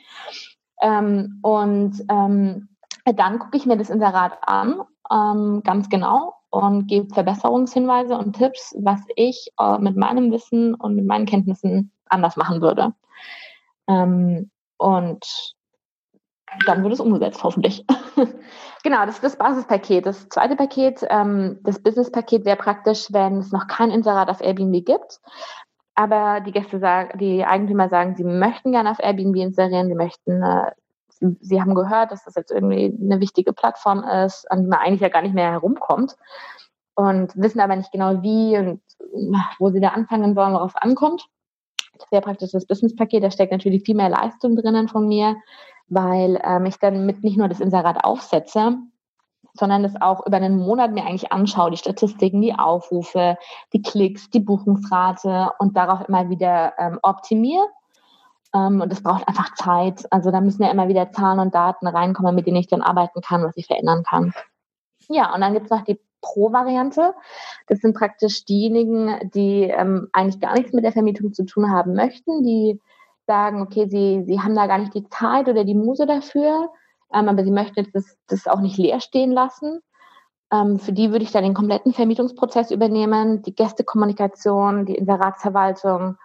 Speaker 1: Ähm, und ähm, dann gucke ich mir das Inserat an, ähm, ganz genau, und gebe Verbesserungshinweise und Tipps, was ich äh, mit meinem Wissen und mit meinen Kenntnissen anders machen würde. Ähm, und dann wird es umgesetzt, hoffentlich. *laughs* genau, das ist das Basispaket. Das zweite Paket, ähm, das Business-Paket wäre praktisch, wenn es noch kein Inserat auf Airbnb gibt, aber die Gäste sagen, die Eigentümer sagen, sie möchten gerne auf Airbnb inserieren, sie möchten, äh, sie, haben gehört, dass das jetzt irgendwie eine wichtige Plattform ist, an die man eigentlich ja gar nicht mehr herumkommt und wissen aber nicht genau wie und wo sie da anfangen sollen, worauf es ankommt. Das wäre praktisch das Business-Paket. Da steckt natürlich viel mehr Leistung drinnen von mir weil ähm, ich dann mit nicht nur das Inserat aufsetze, sondern das auch über einen Monat mir eigentlich anschaue, die Statistiken, die Aufrufe, die Klicks, die Buchungsrate und darauf immer wieder ähm, optimiere. Ähm, und das braucht einfach Zeit. Also da müssen ja immer wieder Zahlen und Daten reinkommen, mit denen ich dann arbeiten kann, was ich verändern kann. Ja, und dann gibt es noch die Pro-Variante. Das sind praktisch diejenigen, die ähm, eigentlich gar nichts mit der Vermietung zu tun haben möchten, die sagen, okay, sie, sie haben da gar nicht die Zeit oder die Muse dafür, ähm, aber sie möchten das, das auch nicht leer stehen lassen. Ähm, für die würde ich dann den kompletten Vermietungsprozess übernehmen, die Gästekommunikation, die Inseratsverwaltung,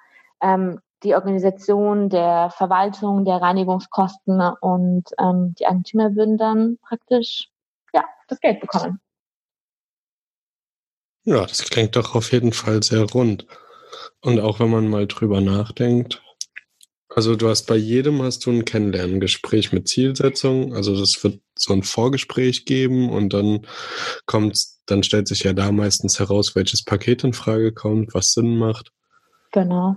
Speaker 1: ähm, die Organisation der Verwaltung, der Reinigungskosten und ähm, die Eigentümer würden dann praktisch ja, das Geld bekommen.
Speaker 2: Ja, das klingt doch auf jeden Fall sehr rund. Und auch wenn man mal drüber nachdenkt, also du hast bei jedem hast du ein Kennenlerngespräch mit Zielsetzung. Also das wird so ein Vorgespräch geben und dann kommt, dann stellt sich ja da meistens heraus, welches Paket in Frage kommt, was Sinn macht.
Speaker 1: Genau.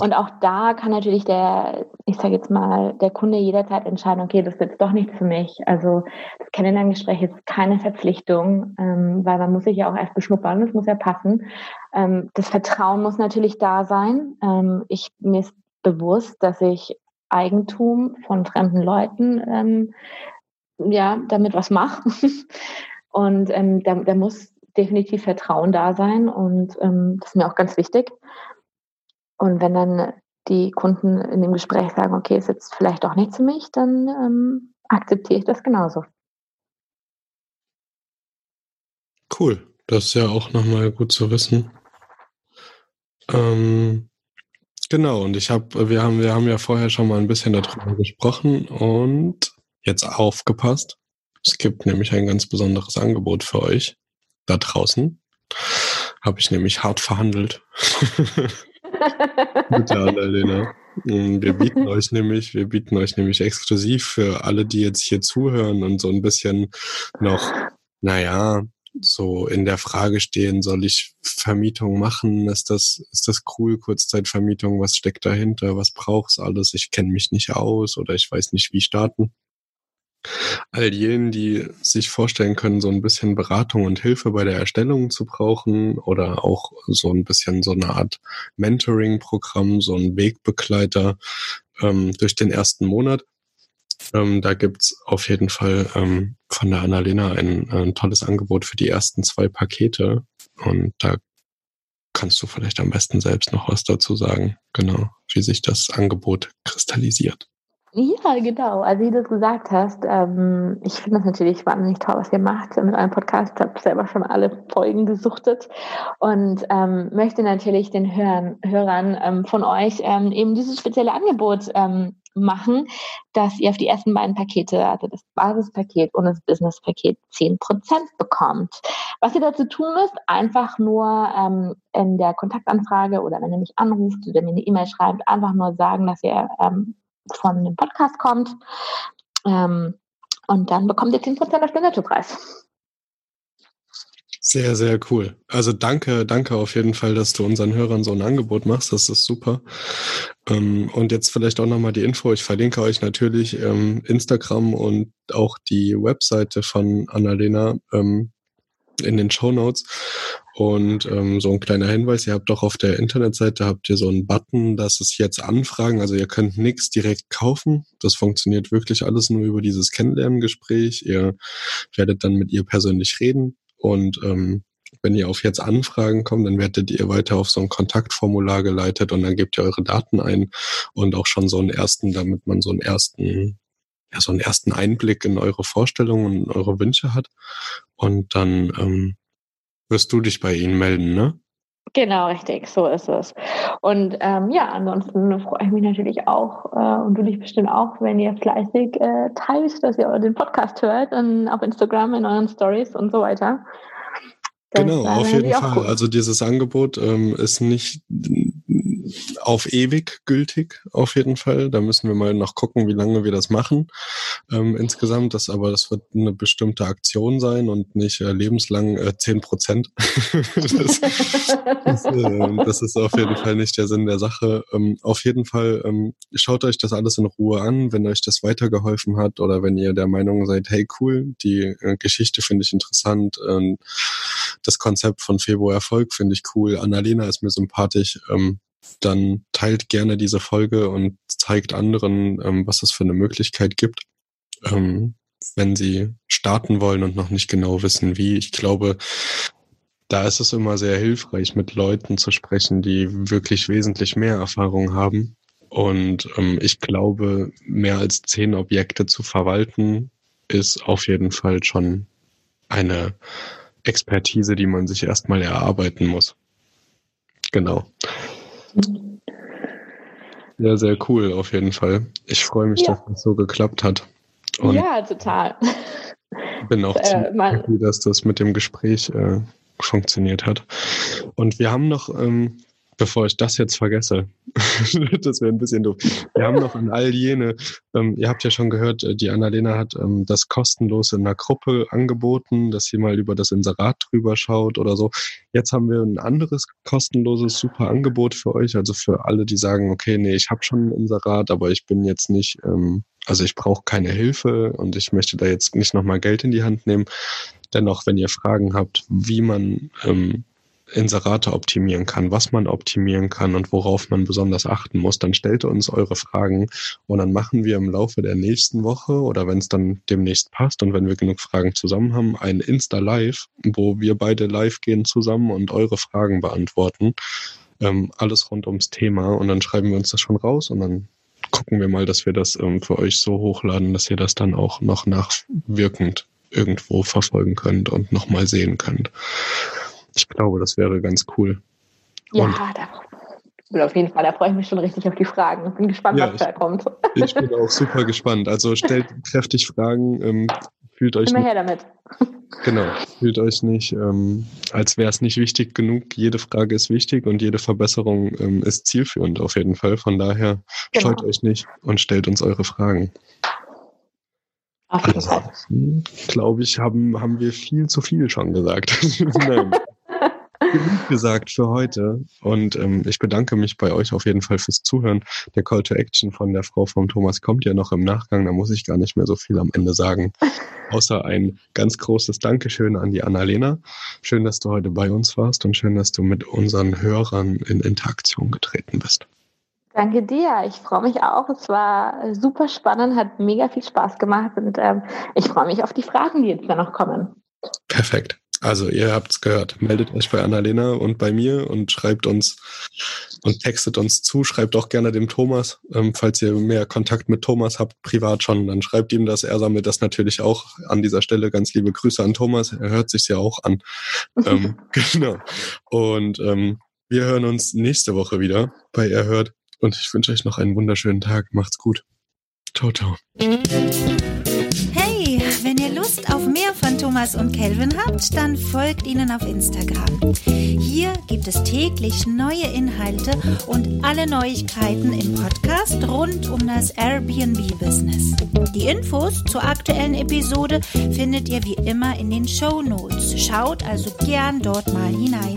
Speaker 1: Und auch da kann natürlich der, ich sage jetzt mal, der Kunde jederzeit entscheiden, okay, das ist jetzt doch nichts für mich. Also das Kennenlerngespräch ist keine Verpflichtung, ähm, weil man muss sich ja auch erst beschnuppern, das muss ja passen. Ähm, das Vertrauen muss natürlich da sein. Ähm, ich, mir ist bewusst, dass ich Eigentum von fremden Leuten ähm, ja damit was mache. *laughs* Und ähm, da, da muss definitiv Vertrauen da sein und ähm, das ist mir auch ganz wichtig. Und wenn dann die Kunden in dem Gespräch sagen, okay, ist jetzt vielleicht auch nichts für mich, dann ähm, akzeptiere ich das genauso.
Speaker 2: Cool, das ist ja auch nochmal gut zu wissen. Ähm, genau, und ich habe, wir haben, wir haben ja vorher schon mal ein bisschen darüber gesprochen und jetzt aufgepasst. Es gibt nämlich ein ganz besonderes Angebot für euch da draußen. Habe ich nämlich hart verhandelt. *laughs* Der Annalena. Mm, wir bieten euch nämlich, wir bieten euch nämlich exklusiv für alle, die jetzt hier zuhören und so ein bisschen noch, naja, so in der Frage stehen, soll ich Vermietung machen? Ist das, ist das cool, Kurzzeitvermietung? Was steckt dahinter? Was braucht's alles? Ich kenne mich nicht aus oder ich weiß nicht, wie starten all jenen, die sich vorstellen können, so ein bisschen Beratung und Hilfe bei der Erstellung zu brauchen oder auch so ein bisschen so eine Art Mentoring-Programm, so ein Wegbegleiter ähm, durch den ersten Monat. Ähm, da gibt's auf jeden Fall ähm, von der Annalena ein, ein tolles Angebot für die ersten zwei Pakete. Und da kannst du vielleicht am besten selbst noch was dazu sagen, genau, wie sich das Angebot kristallisiert.
Speaker 1: Ja, genau. Also wie du es gesagt hast, ähm, ich finde das natürlich wahnsinnig toll, was ihr macht mit eurem Podcast. Ich habe selber schon alle Folgen gesuchtet und ähm, möchte natürlich den Hörern, Hörern ähm, von euch ähm, eben dieses spezielle Angebot ähm, machen, dass ihr auf die ersten beiden Pakete, also das Basispaket und das Businesspaket, 10% bekommt. Was ihr dazu tun müsst, einfach nur ähm, in der Kontaktanfrage oder wenn ihr mich anruft oder mir eine E-Mail schreibt, einfach nur sagen, dass ihr ähm, von dem Podcast kommt. Ähm, und dann bekommt ihr 10% auf den Nettopreis.
Speaker 2: Sehr, sehr cool. Also danke, danke auf jeden Fall, dass du unseren Hörern so ein Angebot machst. Das ist super. Ähm, und jetzt vielleicht auch nochmal die Info. Ich verlinke euch natürlich ähm, Instagram und auch die Webseite von Annalena ähm, in den Show Notes. Und ähm, so ein kleiner Hinweis, ihr habt doch auf der Internetseite habt ihr so einen Button, dass es jetzt anfragen. Also ihr könnt nichts direkt kaufen. Das funktioniert wirklich alles nur über dieses Kennenlerngespräch. Ihr werdet dann mit ihr persönlich reden. Und ähm, wenn ihr auf jetzt Anfragen kommt, dann werdet ihr weiter auf so ein Kontaktformular geleitet und dann gebt ihr eure Daten ein und auch schon so einen ersten, damit man so einen ersten ja, so einen ersten Einblick in eure Vorstellungen und eure Wünsche hat. Und dann ähm, wirst du dich bei ihnen melden, ne?
Speaker 1: Genau, richtig, so ist es. Und ähm, ja, ansonsten freue ich mich natürlich auch äh, und du dich bestimmt auch, wenn ihr fleißig äh, teilt, dass ihr den Podcast hört und auf Instagram in euren Stories und so weiter.
Speaker 2: Das genau, auf jeden Fall. Also dieses Angebot ähm, ist nicht auf ewig gültig, auf jeden Fall. Da müssen wir mal noch gucken, wie lange wir das machen. Ähm, insgesamt, das aber, das wird eine bestimmte Aktion sein und nicht äh, lebenslang äh, 10 Prozent. *laughs* das, das, äh, das, ist auf jeden Fall nicht der Sinn der Sache. Ähm, auf jeden Fall ähm, schaut euch das alles in Ruhe an, wenn euch das weitergeholfen hat oder wenn ihr der Meinung seid, hey cool, die äh, Geschichte finde ich interessant, ähm, das Konzept von Februar Erfolg finde ich cool, Annalena ist mir sympathisch. Ähm, dann teilt gerne diese Folge und zeigt anderen, ähm, was es für eine Möglichkeit gibt, ähm, wenn sie starten wollen und noch nicht genau wissen, wie. Ich glaube, da ist es immer sehr hilfreich, mit Leuten zu sprechen, die wirklich wesentlich mehr Erfahrung haben. Und ähm, ich glaube, mehr als zehn Objekte zu verwalten, ist auf jeden Fall schon eine Expertise, die man sich erstmal erarbeiten muss. Genau. Sehr, sehr cool auf jeden Fall. Ich freue mich, ja. dass das so geklappt hat.
Speaker 1: Und ja, total.
Speaker 2: Bin auch äh, ziemlich happy, dass das mit dem Gespräch äh, funktioniert hat. Und wir haben noch, ähm, bevor ich das jetzt vergesse, *laughs* das wäre ein bisschen doof. Wir haben noch an all jene, ähm, ihr habt ja schon gehört, äh, die Annalena hat ähm, das kostenlos in einer Gruppe angeboten, dass sie mal über das Inserat drüber schaut oder so. Jetzt haben wir ein anderes kostenloses super Angebot für euch, also für alle, die sagen, okay, nee, ich habe schon ein Inserat, aber ich bin jetzt nicht, ähm, also ich brauche keine Hilfe und ich möchte da jetzt nicht nochmal Geld in die Hand nehmen. Dennoch, wenn ihr Fragen habt, wie man ähm, Inserate optimieren kann, was man optimieren kann und worauf man besonders achten muss, dann stellt uns eure Fragen und dann machen wir im Laufe der nächsten Woche oder wenn es dann demnächst passt und wenn wir genug Fragen zusammen haben, ein Insta-Live, wo wir beide live gehen zusammen und eure Fragen beantworten. Ähm, alles rund ums Thema und dann schreiben wir uns das schon raus und dann gucken wir mal, dass wir das ähm, für euch so hochladen, dass ihr das dann auch noch nachwirkend irgendwo verfolgen könnt und nochmal sehen könnt. Ich glaube, das wäre ganz cool.
Speaker 1: Ja, und da, auf jeden Fall, da freue ich mich schon richtig auf die Fragen. Ich bin gespannt, ja, was da kommt.
Speaker 2: Ich bin *laughs* auch super gespannt. Also stellt kräftig Fragen, ähm, fühlt euch.
Speaker 1: Immer her damit. *laughs*
Speaker 2: Genau, fühlt euch nicht, ähm, als wäre es nicht wichtig genug. Jede Frage ist wichtig und jede Verbesserung ähm, ist zielführend auf jeden Fall. Von daher genau. scheut euch nicht und stellt uns eure Fragen.
Speaker 1: Auf jeden Fall.
Speaker 2: Glaube ich, haben, haben wir viel zu viel schon gesagt. *laughs* Nein genug gesagt für heute. Und ähm, ich bedanke mich bei euch auf jeden Fall fürs Zuhören. Der Call to Action von der Frau vom Thomas kommt ja noch im Nachgang. Da muss ich gar nicht mehr so viel am Ende sagen. Außer ein ganz großes Dankeschön an die Annalena. Schön, dass du heute bei uns warst und schön, dass du mit unseren Hörern in Interaktion getreten bist.
Speaker 1: Danke dir. Ich freue mich auch. Es war super spannend, hat mega viel Spaß gemacht und ähm, ich freue mich auf die Fragen, die jetzt da noch kommen.
Speaker 2: Perfekt. Also ihr habt's gehört. Meldet euch bei Annalena und bei mir und schreibt uns und textet uns zu. Schreibt auch gerne dem Thomas, ähm, falls ihr mehr Kontakt mit Thomas habt, privat schon, dann schreibt ihm das. Er sammelt das natürlich auch an dieser Stelle. Ganz liebe Grüße an Thomas. Er hört sich's ja auch an. *laughs* ähm, *laughs* genau. Und ähm, wir hören uns nächste Woche wieder bei Er hört. Und ich wünsche euch noch einen wunderschönen Tag. Macht's gut. Ciao, ciao.
Speaker 3: Thomas und Kelvin habt, dann folgt ihnen auf Instagram. Hier gibt es täglich neue Inhalte und alle Neuigkeiten im Podcast rund um das Airbnb-Business. Die Infos zur aktuellen Episode findet ihr wie immer in den Show Notes. Schaut also gern dort mal hinein.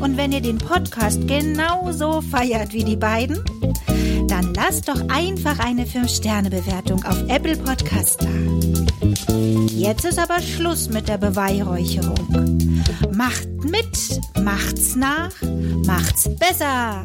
Speaker 3: Und wenn ihr den Podcast genauso feiert wie die beiden, dann lasst doch einfach eine 5-Sterne-Bewertung auf Apple Podcast da. Jetzt ist aber Schluss mit der Beweihräucherung. Macht mit, macht's nach, macht's besser.